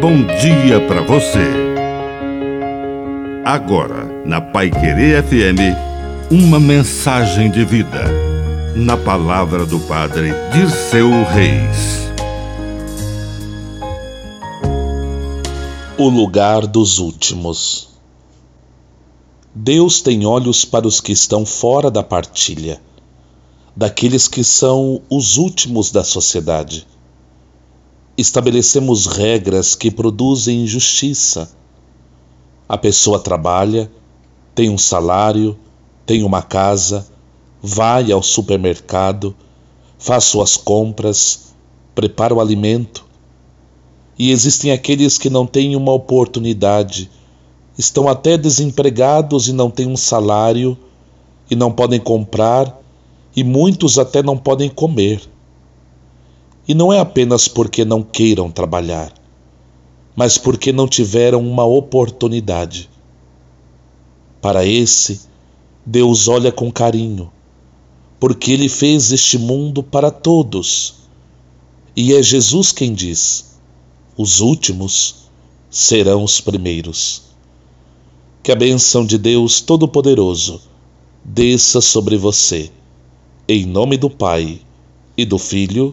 bom dia para você. Agora, na Pai Querer FM, uma mensagem de vida. Na palavra do Padre Dirceu Reis. O lugar dos últimos. Deus tem olhos para os que estão fora da partilha, daqueles que são os últimos da sociedade estabelecemos regras que produzem injustiça. A pessoa trabalha, tem um salário, tem uma casa, vai ao supermercado, faz suas compras, prepara o alimento. E existem aqueles que não têm uma oportunidade, estão até desempregados e não têm um salário, e não podem comprar, e muitos até não podem comer. E não é apenas porque não queiram trabalhar, mas porque não tiveram uma oportunidade. Para esse, Deus olha com carinho, porque Ele fez este mundo para todos. E é Jesus quem diz: os últimos serão os primeiros. Que a bênção de Deus Todo-Poderoso desça sobre você, em nome do Pai e do Filho